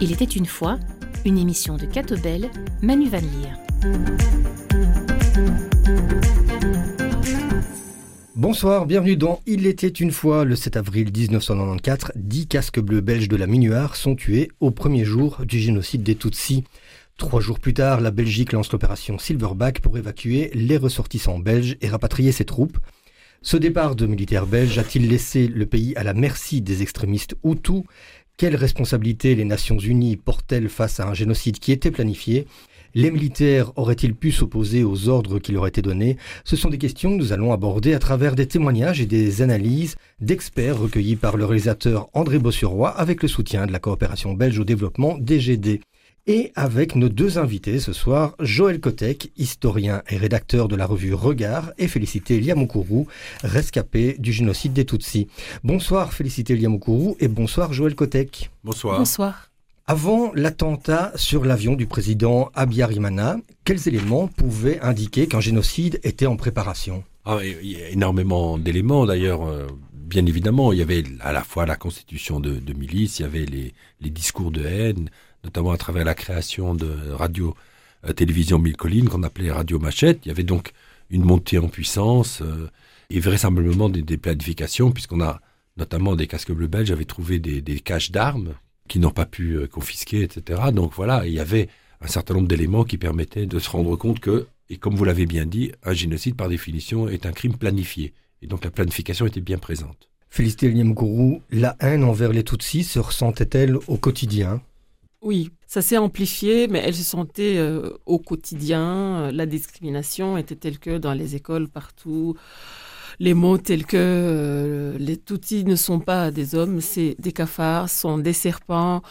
Il était une fois une émission de Catobel, Manu Van Leer. Bonsoir, bienvenue dans Il était une fois le 7 avril 1994. Dix casques bleus belges de la Minuar sont tués au premier jour du génocide des Tutsis. Trois jours plus tard, la Belgique lance l'opération Silverback pour évacuer les ressortissants belges et rapatrier ses troupes. Ce départ de militaires belges a-t-il laissé le pays à la merci des extrémistes Hutus? Quelle responsabilité les Nations Unies portent-elles face à un génocide qui était planifié? Les militaires auraient-ils pu s'opposer aux ordres qui leur étaient donnés? Ce sont des questions que nous allons aborder à travers des témoignages et des analyses d'experts recueillis par le réalisateur André Bossuroy avec le soutien de la coopération belge au développement DGD. Et avec nos deux invités ce soir, Joël Kotek, historien et rédacteur de la revue Regard, et Félicité Liamoukuru, rescapé du génocide des Tutsis. Bonsoir Félicité Liamoukuru et bonsoir Joël Kotek. Bonsoir. Bonsoir. Avant l'attentat sur l'avion du président Abiyarimana, quels éléments pouvaient indiquer qu'un génocide était en préparation? Ah, Il y a énormément d'éléments d'ailleurs. euh, Bien évidemment, il y avait à la fois la constitution de, de milices, il y avait les, les discours de haine, notamment à travers la création de radio euh, télévision Mille Collines qu'on appelait Radio Machette. Il y avait donc une montée en puissance euh, et vraisemblablement des, planifications, puisqu'on a notamment des casques bleus belges avaient trouvé des, caches d'armes qui n'ont pas pu euh, confisquer, etc. Donc voilà, il y avait un certain nombre d'éléments qui permettaient de se rendre compte que, et comme vous l'avez bien dit, un génocide par définition est un crime planifié. Et donc la planification était bien présente. Félicité Liamoukuru, la haine envers les Tutsis se ressentait-elle au quotidien? Oui, ça s'est amplifié, mais elle se sentait euh, au quotidien. Euh, La discrimination était telle que dans les écoles partout. Les mots tels que euh, les Tutsis ne sont pas des hommes, c'est des cafards, sont des serpents.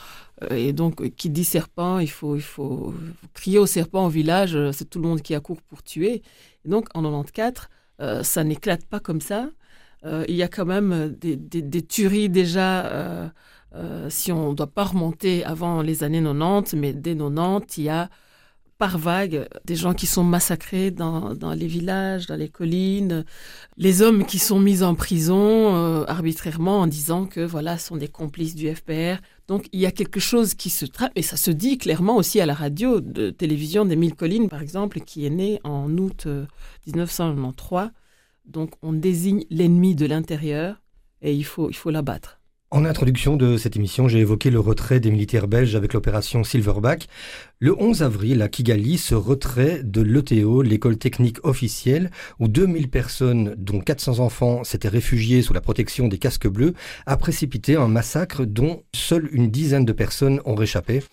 Euh, Et donc, euh, qui dit serpent, il faut, il faut crier au serpent au village, c'est tout le monde qui accourt pour tuer. Et donc, en 94, euh, ça n'éclate pas comme ça. Il y a quand même des, des, des tueries déjà, euh, euh, si on ne doit pas remonter avant les années 90, mais dès 90, il y a par vague des gens qui sont massacrés dans, les villages, dans les collines, les hommes qui sont mis en prison euh, arbitrairement en disant que voilà, sont des complices du FPR. Donc il y a quelque chose qui se trappe, et ça se dit clairement aussi à la radio de télévision des Mille Collines, par exemple, qui est née en août euh, 1993. Donc on désigne l'ennemi de l'intérieur et il faut, il faut l'abattre. En introduction de cette émission, j'ai évoqué le retrait des militaires belges avec l'opération Silverback. Le 11 avril, à Kigali, ce retrait de l'ETO, l'école technique officielle, où 2000 personnes, dont 400 enfants, s'étaient réfugiées sous la protection des casques bleus, a précipité un massacre dont seule une dizaine de personnes ont réchappé.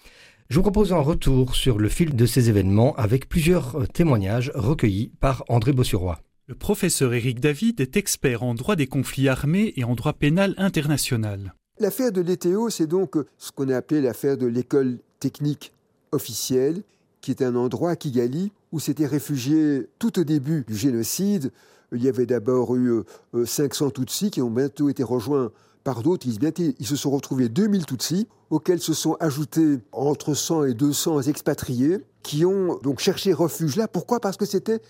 Je vous propose un retour sur le fil de ces événements avec plusieurs euh, témoignages recueillis par André Bossuroy. Le professeur Éric David est expert en droit des conflits armés et en droit pénal international. L'affaire de l'ETO, c'est donc ce qu'on a appelé l'affaire de l'école technique officielle, qui est un endroit à Kigali où s'étaient réfugiés tout au début du génocide. Il y avait d'abord eu euh, 500 Tutsis qui ont bientôt été rejoints par d'autres. Ils se sont retrouvés 2000 Tutsis, auxquels se sont ajoutés entre 100 et 200 expatriés qui ont donc cherché refuge là. Pourquoi? Parce que c'était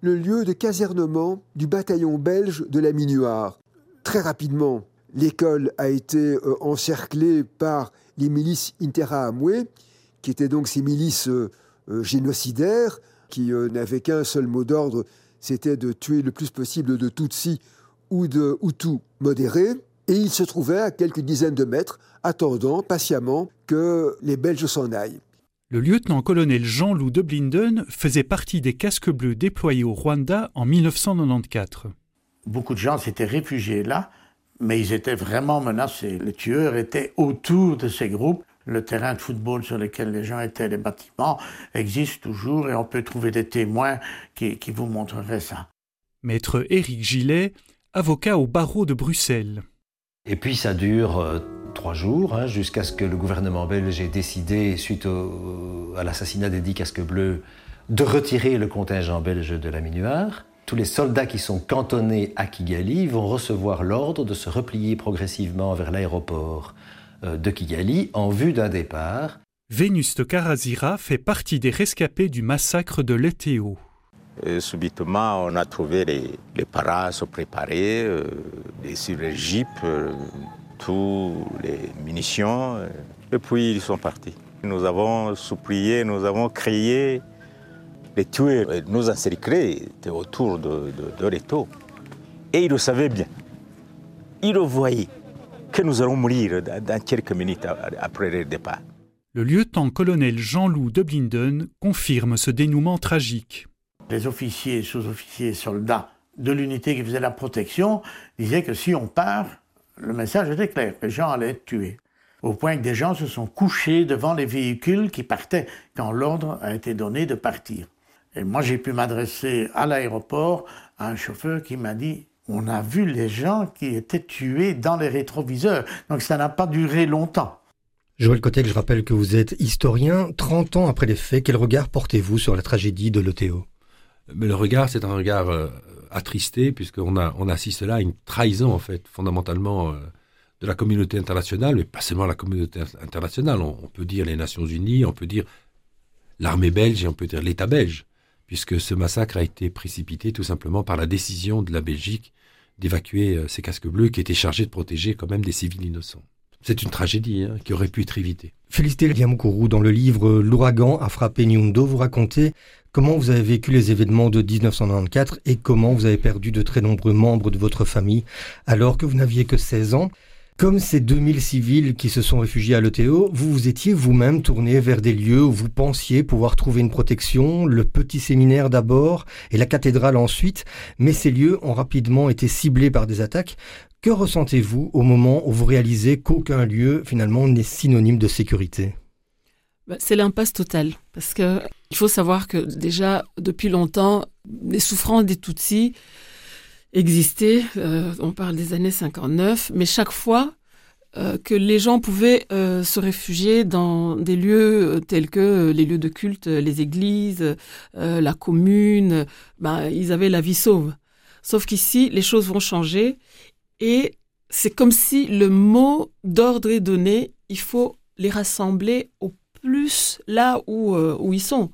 le lieu de casernement du bataillon belge de la Minuar. Très rapidement, l'école a été euh, encerclée par les milices Interahamwe, qui étaient donc ces milices euh, euh, génocidaires, qui n'avaient qu'un seul mot d'ordre, c'était de tuer le plus possible de Tutsis ou de Hutus modérés. Et ils se trouvaient à quelques dizaines de mètres, attendant patiemment que les Belges s'en aillent. Le lieutenant-colonel Jean-Loup de Blinden faisait partie des casques bleus déployés au Rwanda en 1994. Beaucoup de gens s'étaient réfugiés là, mais ils étaient vraiment menacés. Les tueurs étaient autour de ces groupes. Le terrain de football sur lequel les gens étaient, les bâtiments, existe toujours et on peut trouver des témoins qui, qui vous montreraient ça. Maître Éric Gillet, avocat au barreau de Bruxelles. Et puis ça dure euh, trois jours, hein, jusqu'à ce que le gouvernement belge ait décidé, suite au- à l'assassinat des dix casques bleus, de retirer le contingent belge de la Minuar. Tous les soldats qui sont cantonnés à Kigali vont recevoir l'ordre de se replier progressivement vers l'aéroport euh, de Kigali en vue d'un départ. Vénuste Karazira fait partie des rescapés du massacre de l'ETO. subitement, on a trouvé les, les paras se préparer, euh, sur les jeeps, euh, tous les munitions, euh, et puis ils sont partis. Nous avons supplié, nous avons crié, les tueurs nous encerclaient, étaient autour de, de, de l'étau. Et ils le savaient bien. Ils le voyaient que nous allons mourir dans quelques minutes après le départ. Le lieutenant-colonel Jean-Loup de Blinden confirme ce dénouement tragique les officiers, sous-officiers, soldats de l'unité qui faisait la protection disaient que si on part, le message était clair, les gens allaient être tués. Au point que des gens se sont couchés devant les véhicules qui partaient quand l'ordre a été donné de partir. Et moi, j'ai pu m'adresser à l'aéroport à un chauffeur qui m'a dit on a vu les gens qui étaient tués dans les rétroviseurs. Donc ça n'a pas duré longtemps. Joël Cotel, je rappelle que vous êtes historien. 30 ans après les faits, quel regard portez-vous sur la tragédie de l'ETO mais le regard, c'est un regard euh, attristé, puisqu'on assiste là à une trahison, en fait, fondamentalement, euh, de la communauté internationale, mais pas seulement la communauté internationale. On, on, peut dire les Nations Unies, on peut dire l'armée belge et on peut dire l'État belge, puisque ce massacre a été précipité tout simplement par la décision de la Belgique d'évacuer euh, ces casques bleus qui étaient chargés de protéger quand même des civils innocents. C'est une tragédie hein, qui aurait pu être évitée. Félicité Liamoukourou, dans le livre L'ouragan a frappé Nyundo, vous racontez comment vous avez vécu les événements de 1994 et comment vous avez perdu de très nombreux membres de votre famille alors que vous n'aviez que 16 ans. Comme ces 2000 civils qui se sont réfugiés à l'ETO, vous vous étiez vous-même tourné vers des lieux où vous pensiez pouvoir trouver une protection, le petit séminaire d'abord et la cathédrale ensuite, mais ces lieux ont rapidement été ciblés par des attaques. Que ressentez-vous au moment où vous réalisez qu'aucun lieu finalement n'est synonyme de sécurité? Bah, C'est l'impasse totale. Parce que il faut savoir que déjà depuis longtemps, les souffrances des Tutsis existaient. Euh, on parle des années 59, mais chaque fois euh, que les gens pouvaient euh, se réfugier dans des lieux tels que les lieux de culte, les églises, la commune, bah, ils avaient la vie sauve. Sauf qu'ici, les choses vont changer et c'est comme si le mot d'ordre est donné, il faut les rassembler au plus là où, euh, où ils sont.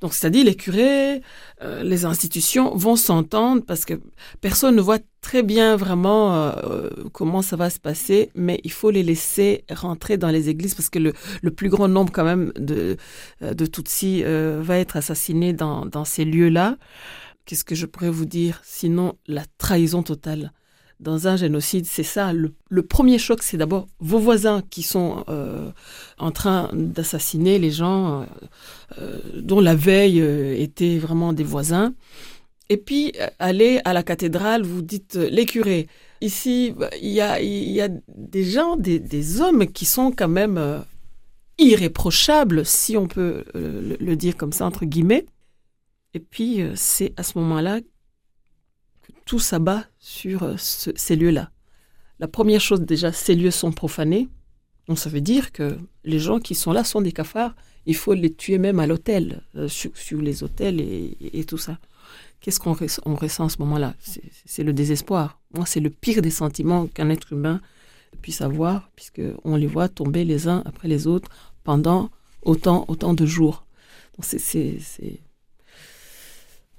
Donc, c'est-à-dire les curés, euh, les institutions vont s'entendre parce que personne ne voit très bien vraiment euh, comment ça va se passer, mais il faut les laisser rentrer dans les églises parce que le, le plus grand nombre quand même de, de Tutsis va être assassiné dans, dans ces lieux-là. Qu'est-ce que je pourrais vous dire? Sinon, la trahison totale dans un génocide, c'est ça. Le, premier choc, c'est d'abord vos voisins qui sont euh, en train d'assassiner les gens euh, euh, dont la veille était vraiment des voisins. Et puis, aller à la cathédrale, vous dites les curés. Ici, il y a, des gens, des, hommes qui sont quand même irréprochables, si on peut le dire comme ça, entre guillemets. Et puis, c'est à ce moment-là tout s'abat sur euh, ces lieux-là. La première chose déjà, ces lieux sont profanés. Donc ça veut dire que les gens qui sont là sont des cafards. Il faut les tuer même à l'hôtel, euh, sur, les hôtels et, tout ça. Qu'est-ce qu'on ressent en ce moment-là? C'est le désespoir. Moi, c'est le pire des sentiments qu'un être humain puisse avoir, puisqu'on les voit tomber les uns après les autres pendant autant, autant de jours. c'est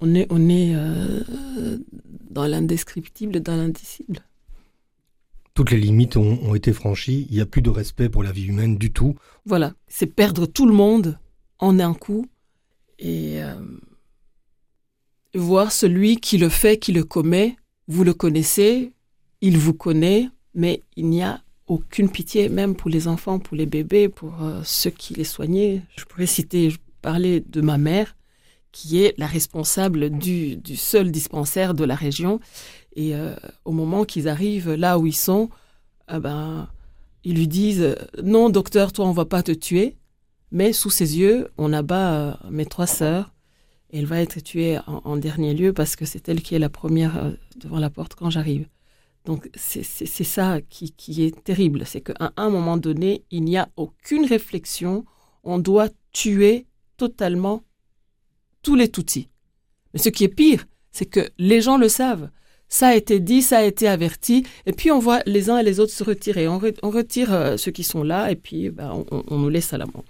on est, on est euh, dans l'indescriptible, dans l'indicible. Toutes les limites ont, été franchies, il n'y a plus de respect pour la vie humaine du tout. Voilà, c'est perdre tout le monde en un coup et euh, voir celui qui le fait, qui le commet, vous le connaissez, il vous connaît, mais il n'y a aucune pitié, même pour les enfants, pour les bébés, pour euh, ceux qui les soignaient. Je pourrais citer, parler de ma mère qui est la responsable du, seul dispensaire de la région. Et euh, au moment qu'ils arrivent là où ils sont, eh ben, ils lui disent Non, docteur, toi, on va pas te tuer. Mais sous ses yeux, on abat euh, mes trois sœurs. Et elle va être tuée en, dernier lieu parce que c'est elle qui est la première euh, devant la porte quand j'arrive. Donc c'est ça qui, qui, est terrible. C'est qu'à un moment donné, il n'y a aucune réflexion. On doit tuer totalement tous les Tutsis. Mais ce qui est pire, c'est que les gens le savent. Ça a été dit, ça a été averti, et puis on voit les uns et les autres se retirer. On, retire euh, ceux qui sont là, et puis ben, on, nous laisse à la mort.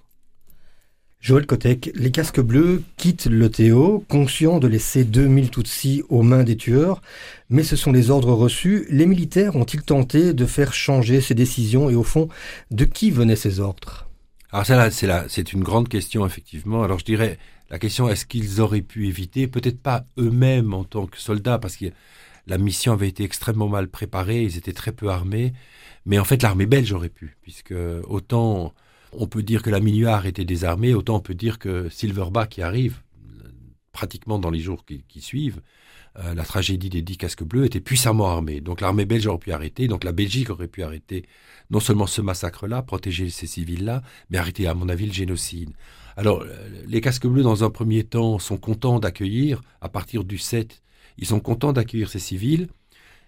Joël Kotek, les casques bleus quittent le Théo, conscients de laisser 2000 Tutsis aux mains des tueurs, mais ce sont les ordres reçus. Les militaires ont-ils tenté de faire changer ces décisions et au fond, de qui venaient ces ordres? Alors ça, c'est c'est une grande question effectivement. Alors je dirais, la question est-ce qu'ils auraient pu éviter Peut-être pas eux-mêmes en tant que soldats, parce que la mission avait été extrêmement mal préparée, ils étaient très peu armés, mais en fait l'armée belge aurait pu, puisque autant on peut dire que la Minuar était désarmée, autant on peut dire que Silverback qui arrive, pratiquement dans les jours qui, suivent, euh, la tragédie des dix casques bleus était puissamment armée. Donc l'armée belge aurait pu arrêter, donc la Belgique aurait pu arrêter non seulement ce massacre-là, protéger ces civils-là, mais arrêter à mon avis le génocide. Alors euh, les casques bleus dans un premier temps sont contents d'accueillir, à partir du 7, ils sont contents d'accueillir ces civils,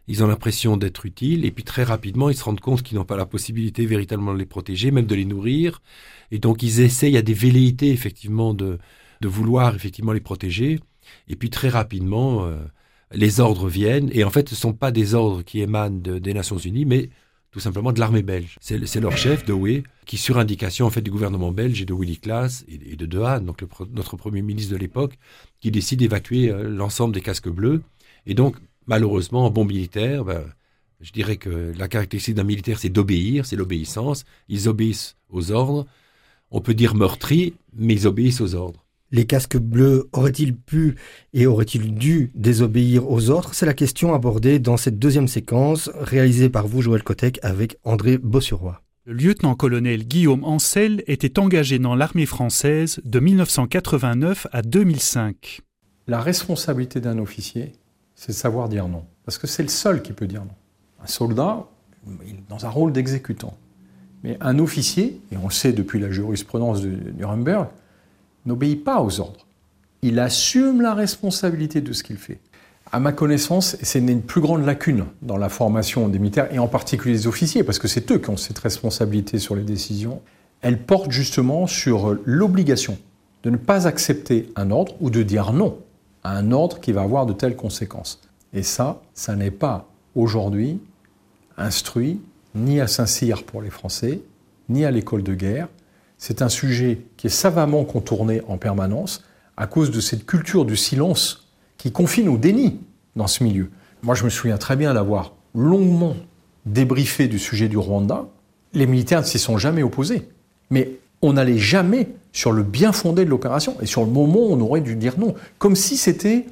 ils ont l'impression d'être utiles, et puis très rapidement, ils se rendent compte qu'ils n'ont pas la possibilité véritablement de les protéger, même de les nourrir, et donc ils essayent, a des velléités effectivement de, de vouloir effectivement les protéger, et puis très rapidement, euh, les ordres viennent, et en fait, ce ne sont pas des ordres qui émanent des Nations Unies, mais tout simplement de l'armée belge. C'est leur chef, De qui sur indication en fait du gouvernement belge et de Willy Klaas et, de Dehaene, donc notre premier ministre de l'époque, qui décide d'évacuer euh, l'ensemble des casques bleus. Et donc, malheureusement, en bon militaire, ben, je dirais que la caractéristique d'un militaire, c'est d'obéir, c'est l'obéissance. Ils obéissent aux ordres. On peut dire meurtri, mais ils obéissent aux ordres. Les casques bleus auraient-ils pu et auraient-ils dû désobéir aux ordres C'est la question abordée dans cette deuxième séquence, réalisée par vous, Joël Kotek, avec André Bossuroy. Le lieutenant-colonel Guillaume Ancel était engagé dans l'armée française de 1989 à 2005. La responsabilité d'un officier, c'est de savoir dire non. Parce que c'est le seul qui peut dire non. Un soldat, il est dans un rôle d'exécutant. Mais un officier, et on le sait depuis la jurisprudence de Nuremberg, n'obéit pas aux ordres. Il assume la responsabilité de ce qu'il fait. À ma connaissance, c'est une plus grande lacune dans la formation des militaires, et en particulier des officiers, parce que c'est eux qui ont cette responsabilité sur les décisions. Elle porte justement sur l'obligation de ne pas accepter un ordre ou de dire non à un ordre qui va avoir de telles conséquences. Et ça, ça n'est pas aujourd'hui instruit ni à Saint-Cyr pour les Français, ni à l'école de guerre. C'est un sujet qui est savamment contourné en permanence à cause de cette culture du silence qui confine au déni dans ce milieu. Moi, je me souviens très bien d'avoir longuement débriefé du sujet du Rwanda. Les militaires ne s'y sont jamais opposés. Mais on n'allait jamais sur le bien fondé de l'opération. Et sur le moment, on aurait dû dire non. Comme si c'était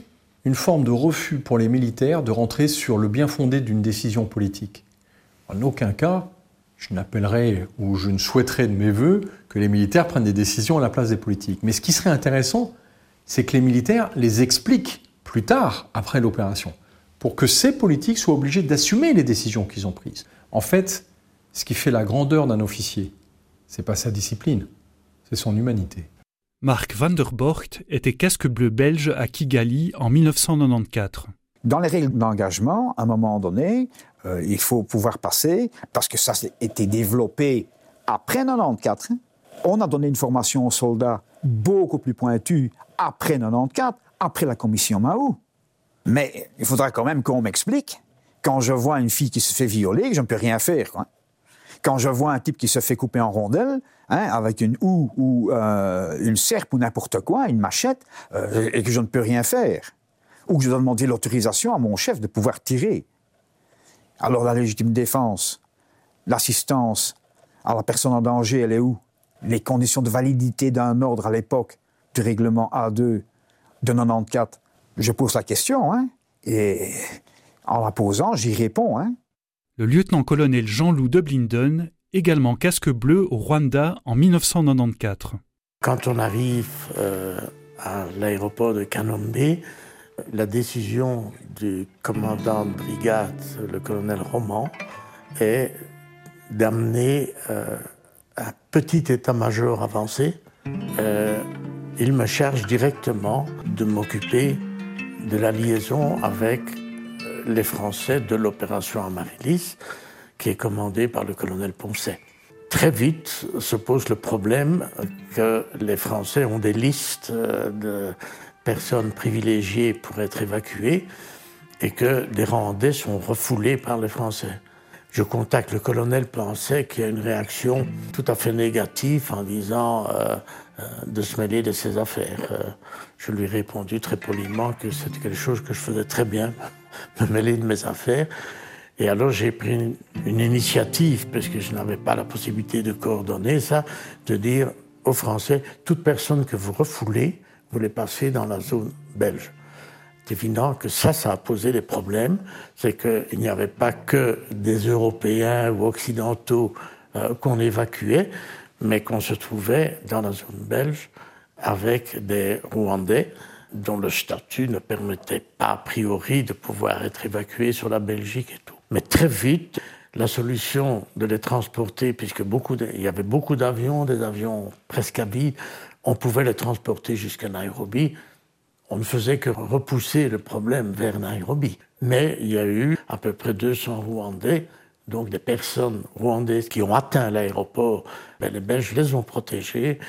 une forme de refus pour les militaires de rentrer sur le bien fondé d'une décision politique. En aucun cas, je n'appellerai ou je ne souhaiterais de mes voeux que les militaires prennent des décisions à la place des politiques. Mais ce qui serait intéressant, c'est que les militaires les expliquent plus tard, après l'opération, pour que ces politiques soient obligés d'assumer les décisions qu'ils ont prises. En fait, ce qui fait la grandeur d'un officier, c'est pas sa discipline, c'est son humanité. Marc van der était casque bleu belge à Kigali en 1994. Dans les règles d'engagement, à un moment donné, euh, il faut pouvoir passer, parce que ça a été développé après 94. On a donné une formation aux soldats beaucoup plus pointue après 94, après la commission Mao. Mais il faudra quand même qu'on m'explique. Quand je vois une fille qui se fait violer, je ne peux rien faire. Quoi. Quand je vois un type qui se fait couper en rondelles, hein, avec une houe ou euh, une serpe ou n'importe quoi, une machette, euh, et que je ne peux rien faire, ou que je dois demander l'autorisation à mon chef de pouvoir tirer. Alors la légitime défense, l'assistance à la personne en danger, elle est où? Les conditions de validité d'un ordre à l'époque du règlement A2 de 94, je pose la question, hein, et en la posant, j'y réponds. Hein le lieutenant-colonel Jean-Loup de Blinden, également casque bleu au Rwanda en 1994. Quand on arrive euh, à l'aéroport de Kanombe, la décision du commandant de brigade, le colonel Roman, est d'amener euh, un petit état-major avancé. Euh, il me charge directement de m'occuper de la liaison avec les Français de l'opération Amaryllis, qui est commandée par le colonel Poncet. Très vite se pose le problème que les Français ont des listes euh, de personnes privilégiées pour être évacuées et que les Rwandais sont refoulés par les Français. je contacte le colonel qu'il y a une réaction tout à fait négative en disant euh, euh, de se mêler de ses affaires. Euh, je lui ai répondu très poliment que c'était quelque chose que je faisais très bien, me mêler de mes affaires. Et alors j'ai pris une, une, initiative, parce que je n'avais pas la possibilité de coordonner ça, de dire aux Français, toute personne que vous refoulez, vous les passez dans la zone belge. C'est évident que ça, ça a posé des problèmes. C'est qu'il n'y avait pas que des Européens ou Occidentaux euh, qu'on évacuait, mais qu'on se trouvait dans la zone belge avec des Rwandais dont le statut ne permettait pas a priori de pouvoir être évacués sur la Belgique et tout. Mais très vite, la solution de les transporter, puisque beaucoup il y avait beaucoup d'avions, des avions presque à vide, on pouvait les transporter jusqu'à Nairobi. On ne faisait que repousser le problème vers Nairobi. Mais il y a eu à peu près 200 Rwandais, donc des personnes rwandaises qui ont atteint l'aéroport. Ben, les Belges les ont protégés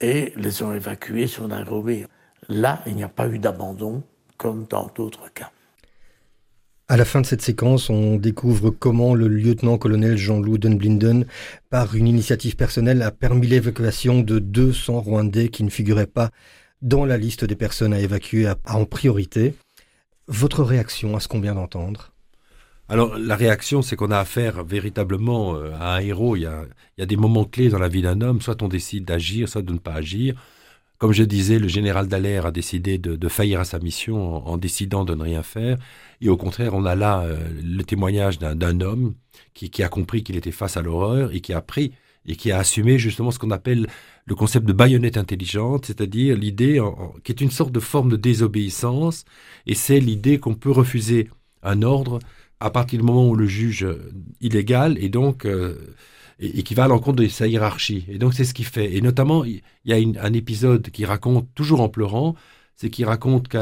et les ont évacués sur Nairobi. Là, il n'y a pas eu d'abandon comme dans d'autres cas. À la fin de cette séquence, on découvre comment le lieutenant-colonel Jean-Loup Dunblinden, par une initiative personnelle, a permis l'évacuation de 200 Rwandais qui ne figuraient pas dans la liste des personnes à évacuer en priorité. Votre réaction à ce qu'on vient d'entendre? Alors la réaction, c'est qu'on a affaire véritablement euh, à un héros. Il y, a, il y a des moments clés dans la vie d'un homme, soit on décide d'agir, soit de ne pas agir. Comme je disais, le général Dallaire a décidé de, faillir à sa mission en, décidant de ne rien faire. Et au contraire, on a là euh, le témoignage d'un homme qui, a compris qu'il était face à l'horreur et qui a pris et qui a assumé justement ce qu'on appelle le concept de baïonnette intelligente, c'est-à-dire l'idée qui est une sorte de forme de désobéissance, et c'est l'idée qu'on peut refuser un ordre à partir du moment où le juge illégal et donc euh, et, qui va à l'encontre de sa hiérarchie. Et donc c'est ce qu'il fait. Et notamment, il y a un épisode qui raconte, toujours en pleurant, c'est qu'il raconte qu'il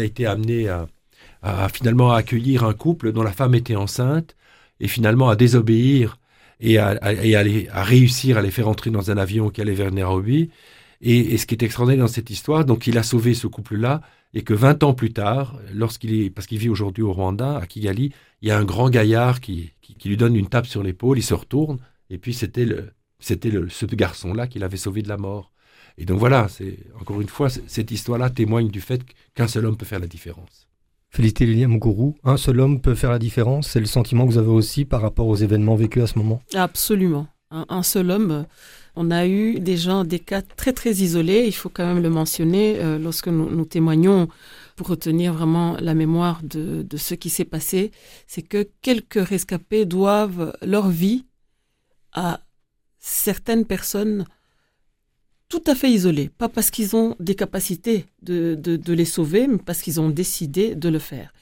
a, été amené à, finalement accueillir un couple dont la femme était enceinte et finalement à désobéir et à, à, réussir à les faire entrer dans un avion qui allait vers Nairobi. Et, et, ce qui est extraordinaire dans cette histoire, donc il a sauvé ce couple-là, et que 20 ans plus tard, lorsqu'il est, parce qu'il vit aujourd'hui au Rwanda, à Kigali, il y a un grand gaillard qui, qui, lui donne une tape sur l'épaule, il se retourne, et puis c'était le, c'était le, ce garçon-là qui l'avait sauvé de la mort. Et donc voilà, c'est encore une fois, cette histoire-là témoigne du fait qu'un seul homme peut faire la différence. Félicité Lilia Gourou, un seul homme peut faire la différence, c'est le sentiment que vous avez aussi par rapport aux événements vécus à ce moment Absolument. Un, seul homme, on a eu des gens, des cas très très isolés, il faut quand même le mentionner euh, lorsque nous, témoignons pour retenir vraiment la mémoire de ce qui s'est passé, c'est que quelques rescapés doivent leur vie à certaines personnes tout à fait isolées, pas parce qu'ils ont des capacités de, de, les sauver, mais parce qu'ils ont décidé de le faire.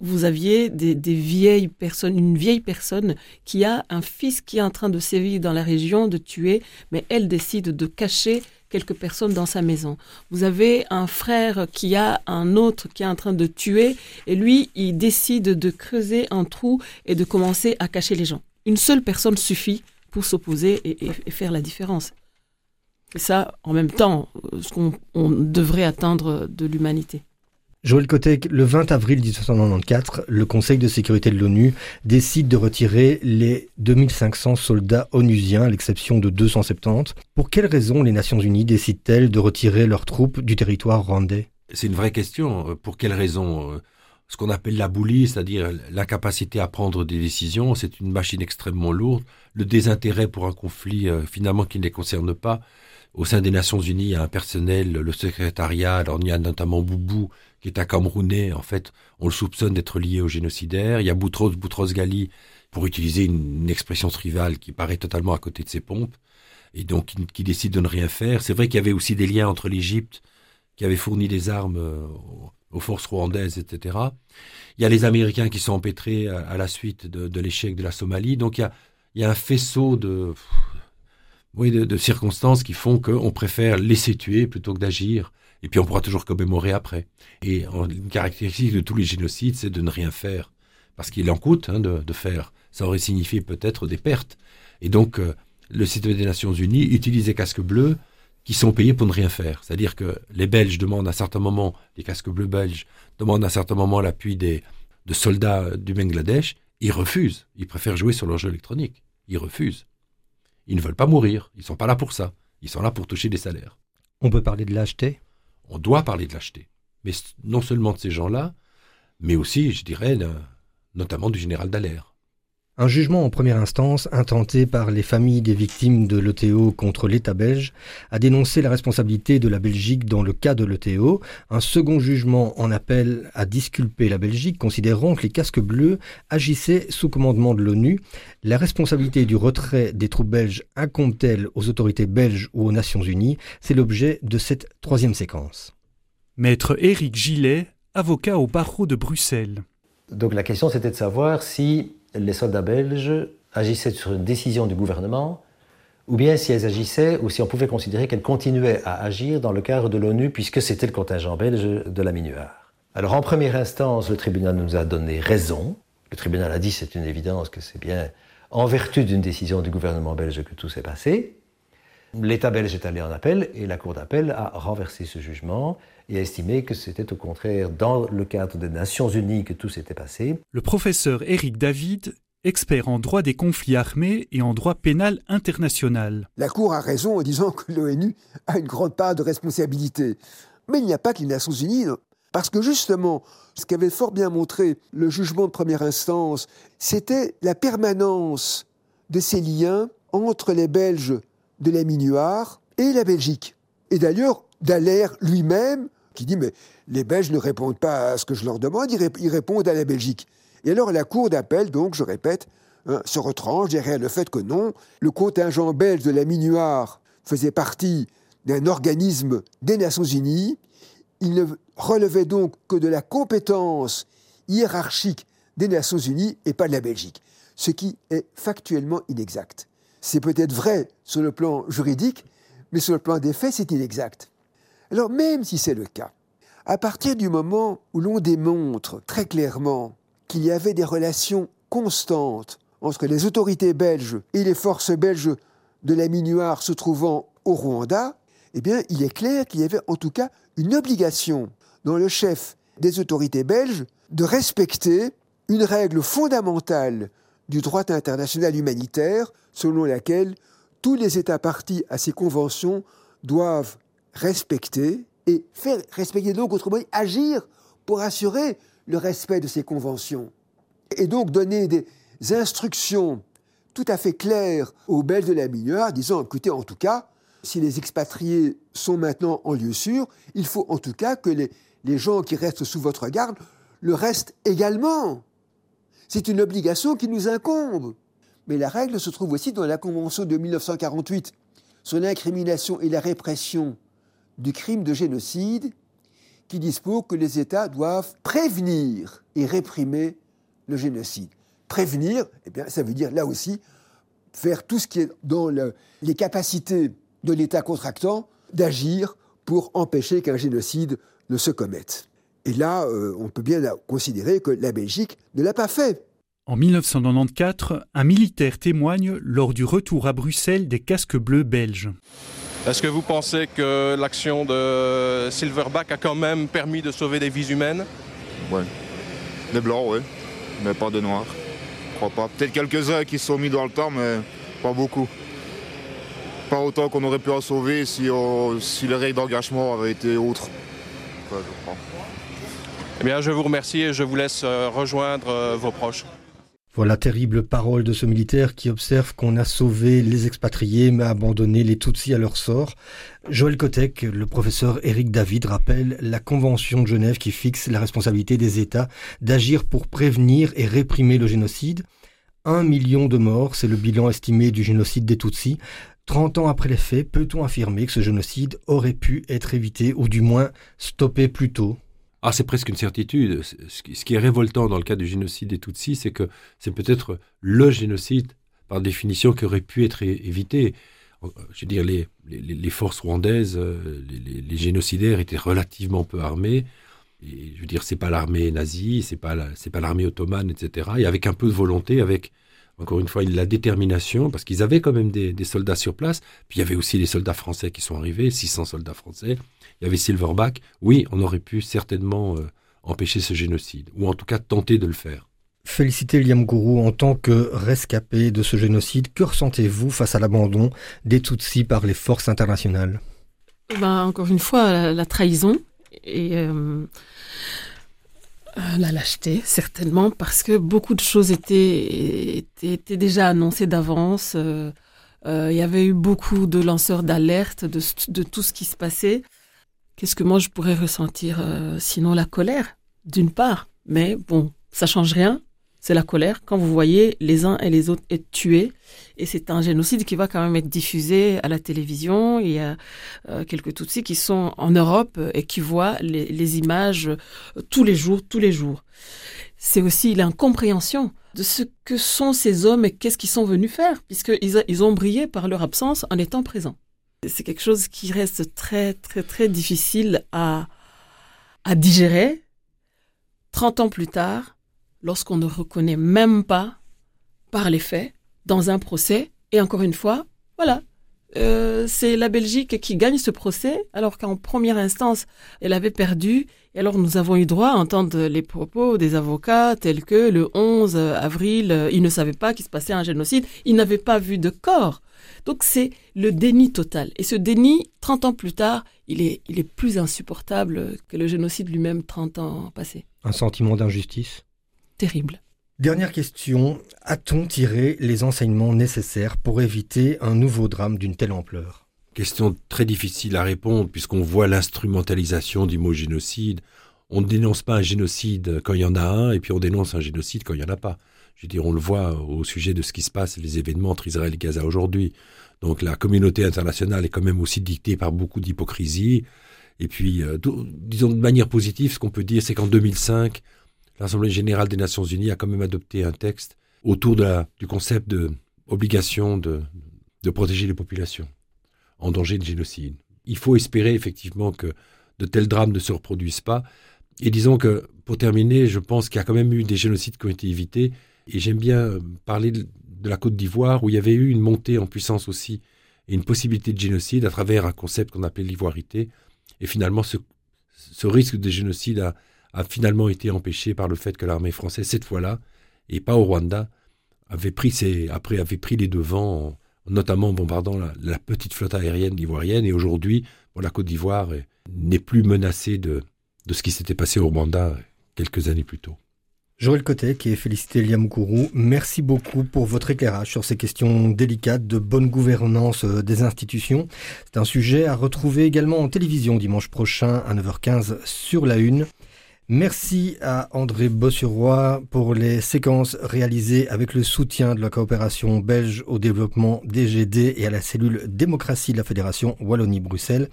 Vous aviez des, des, vieilles personnes, une vieille personne qui a un fils qui est en train de sévir dans la région, de tuer, mais elle décide de cacher quelques personnes dans sa maison. Vous avez un frère qui a un autre qui est en train de tuer, et lui, il décide de creuser un trou et de commencer à cacher les gens. Une seule personne suffit pour s'opposer et, faire la différence. Et ça, en même temps, ce qu'on devrait attendre de l'humanité. Joël Kotek, le 20 avril 1994, le Conseil de sécurité de l'ONU décide de retirer les 2500 soldats onusiens, à l'exception de 270. Pour quelles raisons les Nations Unies décident-elles de retirer leurs troupes du territoire rwandais? C'est une vraie question. Pour quelles raisons? Ce qu'on appelle la boulie, c'est-à-dire l'incapacité à prendre des décisions, c'est une machine extrêmement lourde. Le désintérêt pour un conflit euh, finalement qui ne les concerne pas. Au sein des Nations Unies, il y a un personnel, le secrétariat, alors il y a notamment Boubou, qui est un Camerounais, en fait, on le soupçonne d'être lié au génocidaire. Il y a Boutros, Boutros Ghali, pour utiliser une, expression trivale qui paraît totalement à côté de ses pompes, et donc qui, décide de ne rien faire. C'est vrai qu'il y avait aussi des liens entre l'Égypte, qui avait fourni des armes euh, aux forces rwandaises, etc. Il y a les Américains qui sont empêtrés à, la suite de, l'échec de la Somalie. Donc il y a, un faisceau de, oui, de, circonstances qui font qu'on préfère laisser tuer plutôt que d'agir. Et puis on pourra toujours commémorer après. Et une caractéristique de tous les génocides, c'est de ne rien faire. Parce qu'il en coûte hein, de, faire. Ça aurait signifié peut-être des pertes. Et donc, euh, le site des Nations Unies utilise les casques bleus qui sont payés pour ne rien faire. C'est-à-dire que les Belges demandent à un certain moment, les casques bleus belges demandent à un certain moment l'appui des de soldats du Bangladesh, Ils refusent. Ils préfèrent jouer sur leur jeu électronique. Ils refusent. Ils ne veulent pas mourir. Ils ne sont pas là pour ça. Ils sont là pour toucher des salaires. On peut parler de lâcheté On doit parler de lâcheté. Mais non seulement de ces gens-là, mais aussi, je dirais, notamment du général Dallaire. Un jugement en première instance, intenté par les familles des victimes de l'ETO contre l'État belge, a dénoncé la responsabilité de la Belgique dans le cas de l'ETO. Un second jugement en appel a disculpé la Belgique, considérant que les casques bleus agissaient sous commandement de l'ONU. La responsabilité du retrait des troupes belges incombe-t-elle aux autorités belges ou aux Nations Unies? C'est l'objet de cette troisième séquence. Maître Éric Gillet, avocat au barreau de Bruxelles. Donc la question c'était de savoir si les soldats belges agissaient sur une décision du gouvernement, ou bien si elles agissaient, ou si on pouvait considérer qu'elles continuaient à agir dans le cadre de l'ONU, puisque c'était le contingent belge de la Minuar. Alors en première instance, le tribunal nous a donné raison. Le tribunal a dit, c'est une évidence, que c'est bien en vertu d'une décision du gouvernement belge que tout s'est passé. L'État belge est allé en appel et la Cour d'appel a renversé ce jugement et a estimé que c'était au contraire dans le cadre des Nations Unies que tout s'était passé. Le professeur Éric David, expert en droit des conflits armés et en droit pénal international. La Cour a raison en disant que l'ONU a une grande part de responsabilité. Mais il n'y a pas que les Nations Unies. Parce que justement, ce qu'avait fort bien montré le jugement de première instance, c'était la permanence de ces liens entre les Belges de la Minuar et la Belgique. Et d'ailleurs, Dallaire lui-même, qui dit Mais les Belges ne répondent pas à ce que je leur demande, ils, répondent à la Belgique. Et alors la Cour d'appel, donc, je répète, hein, se retranche derrière le fait que non, le contingent belge de la Minuar faisait partie d'un organisme des Nations Unies. Il ne relevait donc que de la compétence hiérarchique des Nations Unies et pas de la Belgique, ce qui est factuellement inexact. C'est peut-être vrai sur le plan juridique, mais sur le plan des faits, c'est inexact. Alors même si c'est le cas, à partir du moment où l'on démontre très clairement qu'il y avait des relations constantes entre les autorités belges et les forces belges de la Minuar se trouvant au Rwanda, eh bien, il est clair qu'il y avait en tout cas une obligation dans le chef des autorités belges de respecter une règle fondamentale du droit international humanitaire selon laquelle tous les États partis à ces conventions doivent respecter et faire respecter donc autrement agir pour assurer le respect de ces conventions. Et donc donner des instructions tout à fait claires aux Belges de la mineure, disant écoutez, en tout cas, si les expatriés sont maintenant en lieu sûr, il faut en tout cas que les, les gens qui restent sous votre garde le restent également. C'est une obligation qui nous incombe. Mais la règle se trouve aussi dans la Convention de 1948 sur l'incrimination et la répression du crime de génocide, qui dispose que les États doivent prévenir et réprimer le génocide. Prévenir, eh ça veut dire là aussi faire tout ce qui est dans les capacités de l'État contractant d'agir pour empêcher qu'un génocide ne se commette. Et là, euh, on peut bien considérer que la Belgique ne l'a pas fait. En 1994, un militaire témoigne lors du retour à Bruxelles des casques bleus belges. Est-ce que vous pensez que l'action de Silverback a quand même permis de sauver des vies humaines? Oui. Des blancs, oui. Mais pas de noirs. Je crois pas. Peut-être quelques-uns qui se sont mis dans le temps, mais pas beaucoup. Pas autant qu'on aurait pu en sauver si, si les règles d'engagement avaient été autres. je crois. Eh bien, je vous remercie et je vous laisse euh, rejoindre euh, vos proches. Voilà terrible parole de ce militaire qui observe qu'on a sauvé les expatriés mais abandonné les Tutsis à leur sort. Joël Kotek, le professeur Éric David rappelle la Convention de Genève qui fixe la responsabilité des États d'agir pour prévenir et réprimer le génocide. Un million de morts, c'est le bilan estimé du génocide des Tutsis. Trente ans après les faits, peut-on affirmer que ce génocide aurait pu être évité ou du moins stoppé plus tôt? Ah, c'est presque une certitude. Ce qui est révoltant dans le cas du génocide des Tutsis, c'est que c'est peut-être le génocide, par définition, qui aurait pu être évité. Je veux dire, les, forces rwandaises, euh, les, génocidaires étaient relativement peu armés. Je veux dire, c'est pas l'armée nazie, c'est pas c'est pas l'armée ottomane, etc. Et avec un peu de volonté, avec encore une fois la détermination, parce qu'ils avaient quand même des, des, soldats sur place. Puis il y avait aussi les soldats français qui sont arrivés, 600 soldats français il y avait Silverback, oui, on aurait pu certainement euh, empêcher ce génocide, ou en tout cas tenter de le faire. Félicité Liam Gourou, en tant que rescapé de ce génocide, que ressentez-vous face à l'abandon des Tutsis par les forces internationales? Ben, Encore une fois, la, trahison et euh, la lâcheté, certainement, parce que beaucoup de choses étaient, étaient, déjà annoncées d'avance. Euh, euh, il y avait eu beaucoup de lanceurs d'alerte de, de, tout ce qui se passait. Qu'est-ce que moi je pourrais ressentir Sinon la colère, d'une part? Mais bon, ça change rien. C'est la colère quand vous voyez les uns et les autres être tués. Et c'est un génocide qui va quand même être diffusé à la télévision. Il y a euh, quelques Tutsis qui sont en Europe et qui voient les, images euh, tous les jours, tous les jours. C'est aussi l'incompréhension de ce que sont ces hommes et qu'est-ce qu'ils sont venus faire, puisqu'ils ils ont brillé par leur absence en étant présents. C'est quelque chose qui reste très, très, très difficile à, à digérer. 30 ans plus tard, lorsqu'on ne reconnaît même pas par les faits dans un procès. Et encore une fois, voilà, euh, c'est la Belgique qui gagne ce procès, alors qu'en première instance, elle avait perdu. Et alors, nous avons eu droit à entendre les propos des avocats tels que le 11 avril, ils ne savaient pas qu'il se passait un génocide, ils n'avaient pas vu de corps. Donc, c'est le déni total. Et ce déni, 30 ans plus tard, il est, il est plus insupportable que le génocide lui-même 30 ans passés. Un sentiment d'injustice? Terrible. Dernière question, a-t-on tiré les enseignements nécessaires pour éviter un nouveau drame d'une telle ampleur? Question très difficile à répondre puisqu'on voit l'instrumentalisation du mot génocide. On ne dénonce pas un génocide quand il y en a un et puis on dénonce un génocide quand il n'y en a pas. Je veux dire, on le voit au sujet de ce qui se passe, les événements entre Israël et Gaza aujourd'hui. Donc la communauté internationale est quand même aussi dictée par beaucoup d'hypocrisie. Et puis, euh, disons de manière positive, ce qu'on peut dire, c'est qu'en 2005, l'Assemblée générale des Nations unies a quand même adopté un texte autour du concept de obligation de, protéger les populations en danger de génocide. Il faut espérer effectivement que de tels drames ne se reproduisent pas. Et disons que, pour terminer, je pense qu'il y a quand même eu des génocides qui ont été évités. Et j'aime bien parler de, la Côte d'Ivoire, où il y avait eu une montée en puissance aussi, et une possibilité de génocide à travers un concept qu'on appelait l'ivoirité. Et finalement, ce, ce risque de génocide a, a finalement été empêché par le fait que l'armée française, cette fois-là, et pas au Rwanda, avait pris, après, avait pris les devants, notamment en bombardant la, petite flotte aérienne ivoirienne. Et aujourd'hui, la Côte d'Ivoire n'est plus menacée de, de ce qui s'était passé au Rwanda quelques années plus tôt. Joël Kotek et Félicité Liam Kourou, merci beaucoup pour votre éclairage sur ces questions délicates de bonne gouvernance euh, des institutions. C'est un sujet à retrouver également en télévision dimanche prochain à 9h15 sur la Une. Merci à André Bossuroy pour les séquences réalisées avec le soutien de la coopération belge au développement DGD et à la cellule démocratie de la Fédération Wallonie-Bruxelles.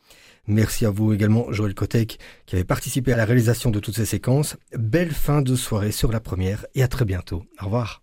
Merci à vous également, Joël Kotek, qui avait participé à la réalisation de toutes ces séquences. Belle fin de soirée sur la première et à très bientôt. Au revoir.